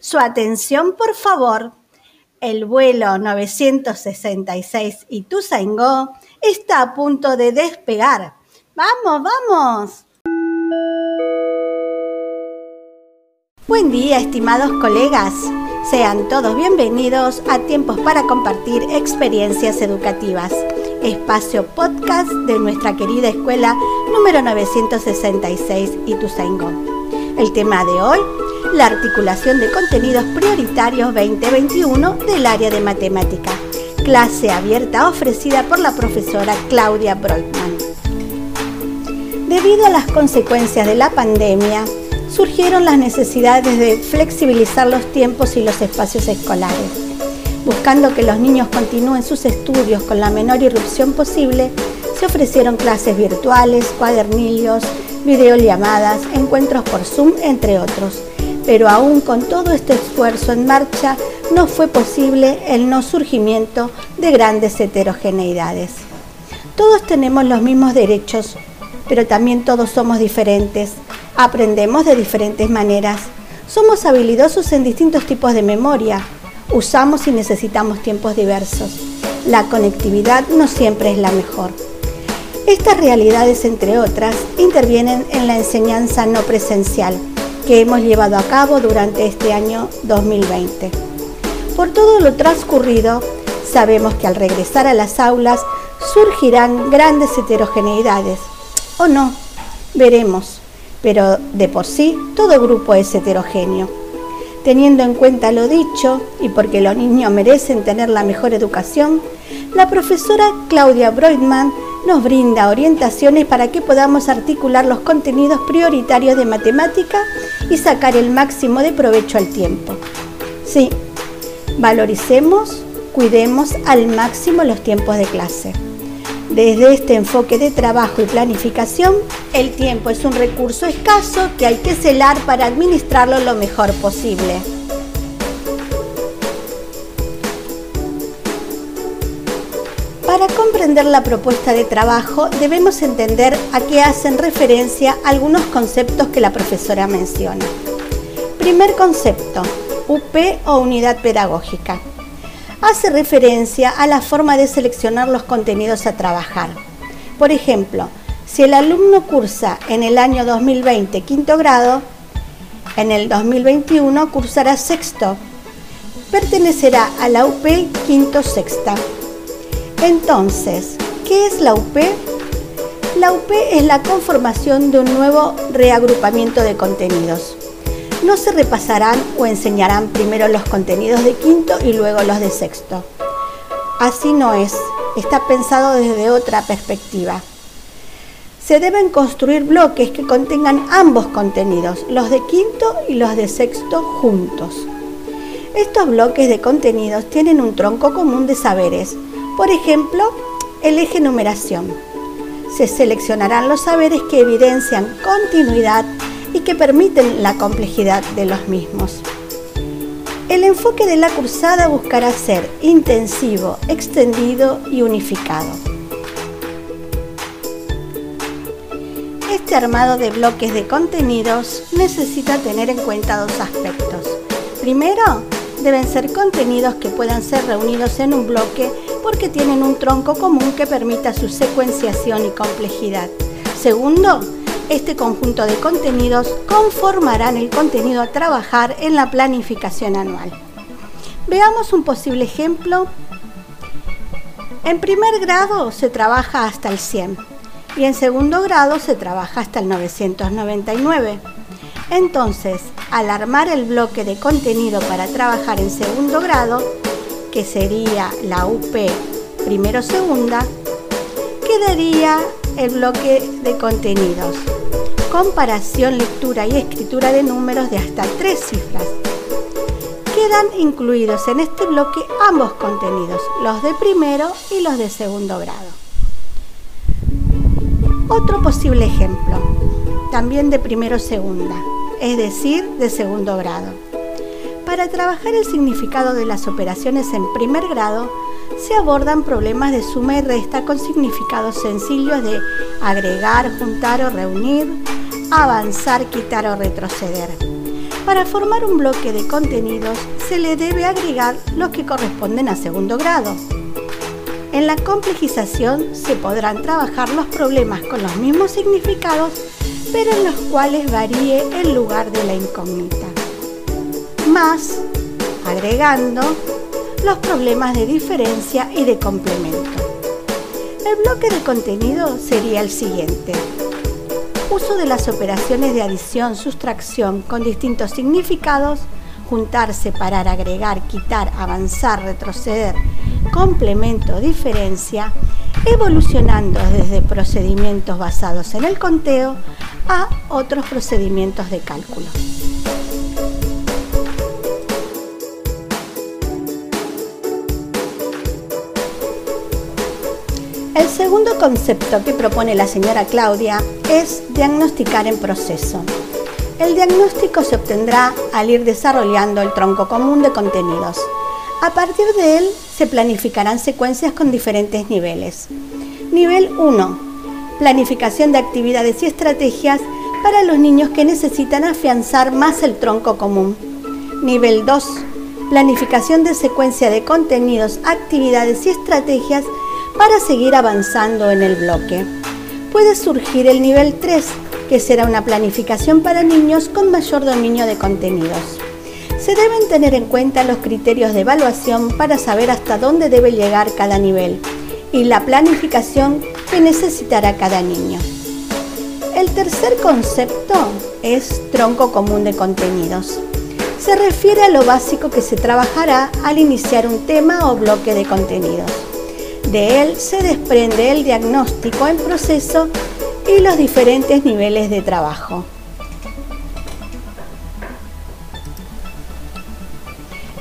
Su atención, por favor. El vuelo 966 Ituzaingó está a punto de despegar. ¡Vamos, vamos! Buen día, estimados colegas. Sean todos bienvenidos a Tiempos para Compartir Experiencias Educativas, espacio podcast de nuestra querida escuela número 966 Ituzaingó. El tema de hoy, la articulación de contenidos prioritarios 2021 del área de matemática. Clase abierta ofrecida por la profesora Claudia Brockman. Debido a las consecuencias de la pandemia, surgieron las necesidades de flexibilizar los tiempos y los espacios escolares. Buscando que los niños continúen sus estudios con la menor irrupción posible, se ofrecieron clases virtuales, cuadernillos, videollamadas, encuentros por Zoom, entre otros. Pero aún con todo este esfuerzo en marcha, no fue posible el no surgimiento de grandes heterogeneidades. Todos tenemos los mismos derechos, pero también todos somos diferentes, aprendemos de diferentes maneras, somos habilidosos en distintos tipos de memoria, usamos y necesitamos tiempos diversos. La conectividad no siempre es la mejor. Estas realidades, entre otras, intervienen en la enseñanza no presencial que hemos llevado a cabo durante este año 2020. Por todo lo transcurrido, sabemos que al regresar a las aulas surgirán grandes heterogeneidades. O no, veremos, pero de por sí todo grupo es heterogéneo. Teniendo en cuenta lo dicho y porque los niños merecen tener la mejor educación, la profesora Claudia Breutmann nos brinda orientaciones para que podamos articular los contenidos prioritarios de matemática y sacar el máximo de provecho al tiempo. Sí, valoricemos, cuidemos al máximo los tiempos de clase. Desde este enfoque de trabajo y planificación, el tiempo es un recurso escaso que hay que celar para administrarlo lo mejor posible. Para comprender la propuesta de trabajo debemos entender a qué hacen referencia algunos conceptos que la profesora menciona. Primer concepto, UP o unidad pedagógica. Hace referencia a la forma de seleccionar los contenidos a trabajar. Por ejemplo, si el alumno cursa en el año 2020 quinto grado, en el 2021 cursará sexto. Pertenecerá a la UP quinto sexta. Entonces, ¿qué es la UP? La UP es la conformación de un nuevo reagrupamiento de contenidos. No se repasarán o enseñarán primero los contenidos de quinto y luego los de sexto. Así no es, está pensado desde otra perspectiva. Se deben construir bloques que contengan ambos contenidos, los de quinto y los de sexto juntos. Estos bloques de contenidos tienen un tronco común de saberes, por ejemplo, el eje numeración. Se seleccionarán los saberes que evidencian continuidad y que permiten la complejidad de los mismos. El enfoque de la cursada buscará ser intensivo, extendido y unificado. Este armado de bloques de contenidos necesita tener en cuenta dos aspectos. Primero, deben ser contenidos que puedan ser reunidos en un bloque porque tienen un tronco común que permita su secuenciación y complejidad. Segundo, este conjunto de contenidos conformarán el contenido a trabajar en la planificación anual. Veamos un posible ejemplo. En primer grado se trabaja hasta el 100 y en segundo grado se trabaja hasta el 999. Entonces, al armar el bloque de contenido para trabajar en segundo grado, que sería la UP primero segunda, quedaría el bloque de contenidos. Comparación, lectura y escritura de números de hasta tres cifras. Quedan incluidos en este bloque ambos contenidos, los de primero y los de segundo grado. Otro posible ejemplo, también de primero segunda, es decir, de segundo grado. Para trabajar el significado de las operaciones en primer grado, se abordan problemas de suma y resta con significados sencillos de agregar, juntar o reunir, avanzar, quitar o retroceder. Para formar un bloque de contenidos se le debe agregar los que corresponden a segundo grado. En la complejización se podrán trabajar los problemas con los mismos significados, pero en los cuales varíe el lugar de la incógnita. Más, agregando, los problemas de diferencia y de complemento. El bloque de contenido sería el siguiente. Uso de las operaciones de adición, sustracción con distintos significados, juntar, separar, agregar, quitar, avanzar, retroceder, complemento, diferencia, evolucionando desde procedimientos basados en el conteo a otros procedimientos de cálculo. El segundo concepto que propone la señora Claudia es diagnosticar en proceso. El diagnóstico se obtendrá al ir desarrollando el tronco común de contenidos. A partir de él se planificarán secuencias con diferentes niveles. Nivel 1. Planificación de actividades y estrategias para los niños que necesitan afianzar más el tronco común. Nivel 2. Planificación de secuencia de contenidos, actividades y estrategias para seguir avanzando en el bloque. Puede surgir el nivel 3, que será una planificación para niños con mayor dominio de contenidos. Se deben tener en cuenta los criterios de evaluación para saber hasta dónde debe llegar cada nivel y la planificación que necesitará cada niño. El tercer concepto es tronco común de contenidos. Se refiere a lo básico que se trabajará al iniciar un tema o bloque de contenidos. De él se desprende el diagnóstico en proceso y los diferentes niveles de trabajo.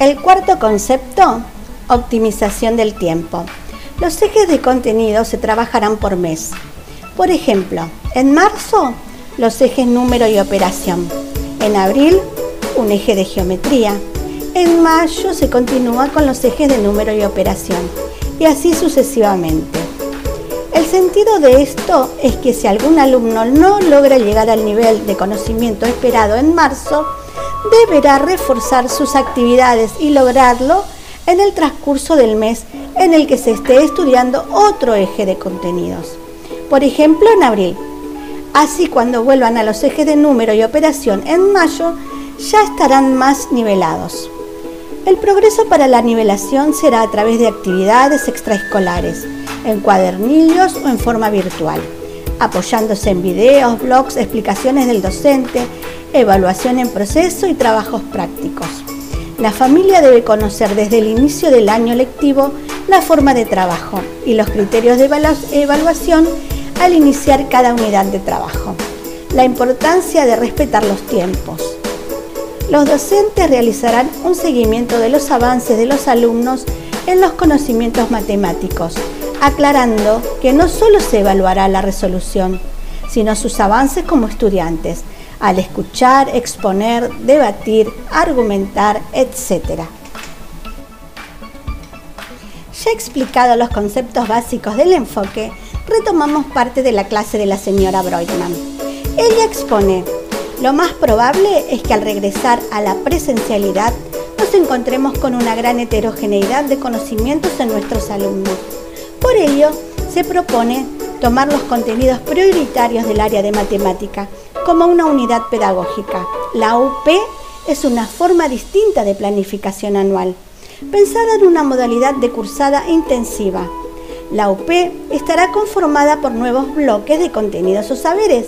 El cuarto concepto, optimización del tiempo. Los ejes de contenido se trabajarán por mes. Por ejemplo, en marzo, los ejes número y operación. En abril, un eje de geometría. En mayo se continúa con los ejes de número y operación y así sucesivamente. El sentido de esto es que si algún alumno no logra llegar al nivel de conocimiento esperado en marzo, deberá reforzar sus actividades y lograrlo en el transcurso del mes en el que se esté estudiando otro eje de contenidos. Por ejemplo, en abril. Así cuando vuelvan a los ejes de número y operación en mayo, ya estarán más nivelados. El progreso para la nivelación será a través de actividades extraescolares, en cuadernillos o en forma virtual, apoyándose en videos, blogs, explicaciones del docente, evaluación en proceso y trabajos prácticos. La familia debe conocer desde el inicio del año lectivo la forma de trabajo y los criterios de evaluación al iniciar cada unidad de trabajo. La importancia de respetar los tiempos, los docentes realizarán un seguimiento de los avances de los alumnos en los conocimientos matemáticos, aclarando que no solo se evaluará la resolución, sino sus avances como estudiantes, al escuchar, exponer, debatir, argumentar, etc. Ya explicado los conceptos básicos del enfoque, retomamos parte de la clase de la señora Breutmann. Ella expone lo más probable es que al regresar a la presencialidad nos encontremos con una gran heterogeneidad de conocimientos en nuestros alumnos. Por ello, se propone tomar los contenidos prioritarios del área de matemática como una unidad pedagógica. La UP es una forma distinta de planificación anual, pensada en una modalidad de cursada intensiva. La UP estará conformada por nuevos bloques de contenidos o saberes,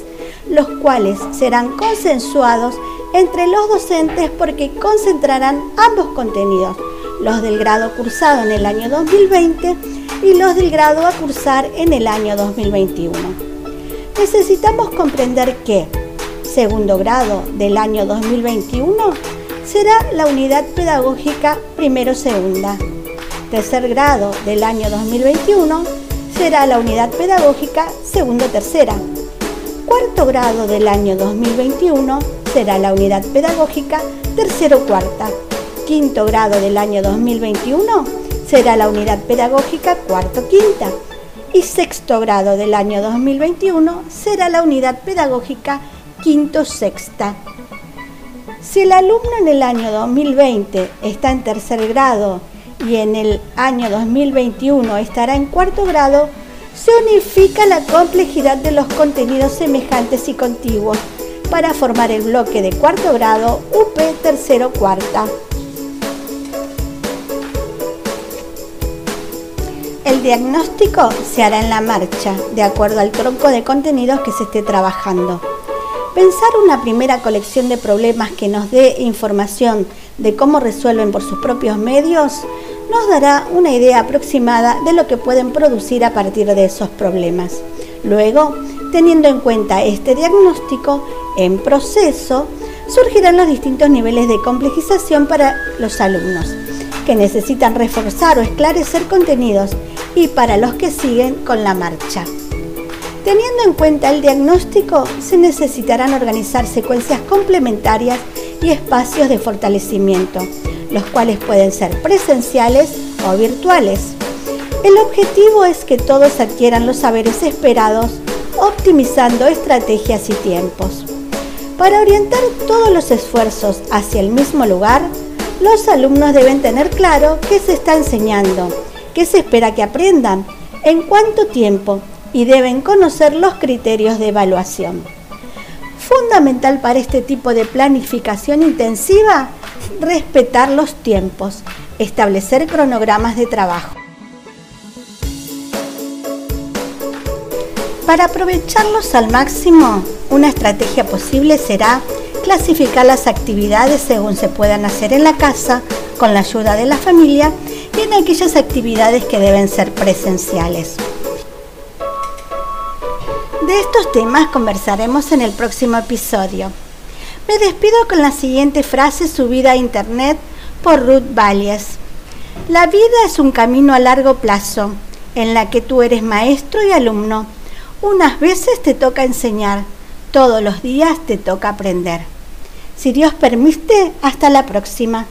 los cuales serán consensuados entre los docentes porque concentrarán ambos contenidos, los del grado cursado en el año 2020 y los del grado a cursar en el año 2021. Necesitamos comprender que segundo grado del año 2021 será la unidad pedagógica primero-segunda. Tercer grado del año 2021 será la unidad pedagógica segundo-tercera cuarto grado del año 2021 será la unidad pedagógica tercero-cuarta. Quinto grado del año 2021 será la unidad pedagógica cuarto-quinta. Y sexto grado del año 2021 será la unidad pedagógica quinto-sexta. Si el alumno en el año 2020 está en tercer grado y en el año 2021 estará en cuarto grado, se unifica la complejidad de los contenidos semejantes y contiguos para formar el bloque de cuarto grado UP tercero cuarta. El diagnóstico se hará en la marcha, de acuerdo al tronco de contenidos que se esté trabajando. Pensar una primera colección de problemas que nos dé información de cómo resuelven por sus propios medios nos dará una idea aproximada de lo que pueden producir a partir de esos problemas. Luego, teniendo en cuenta este diagnóstico en proceso, surgirán los distintos niveles de complejización para los alumnos que necesitan reforzar o esclarecer contenidos y para los que siguen con la marcha. Teniendo en cuenta el diagnóstico, se necesitarán organizar secuencias complementarias y espacios de fortalecimiento, los cuales pueden ser presenciales o virtuales. El objetivo es que todos adquieran los saberes esperados, optimizando estrategias y tiempos. Para orientar todos los esfuerzos hacia el mismo lugar, los alumnos deben tener claro qué se está enseñando, qué se espera que aprendan, en cuánto tiempo y deben conocer los criterios de evaluación. Fundamental para este tipo de planificación intensiva, respetar los tiempos, establecer cronogramas de trabajo. Para aprovecharlos al máximo, una estrategia posible será clasificar las actividades según se puedan hacer en la casa, con la ayuda de la familia, y en aquellas actividades que deben ser presenciales. De estos temas conversaremos en el próximo episodio. Me despido con la siguiente frase subida a internet por Ruth Valles. La vida es un camino a largo plazo, en la que tú eres maestro y alumno. Unas veces te toca enseñar, todos los días te toca aprender. Si Dios permite, hasta la próxima.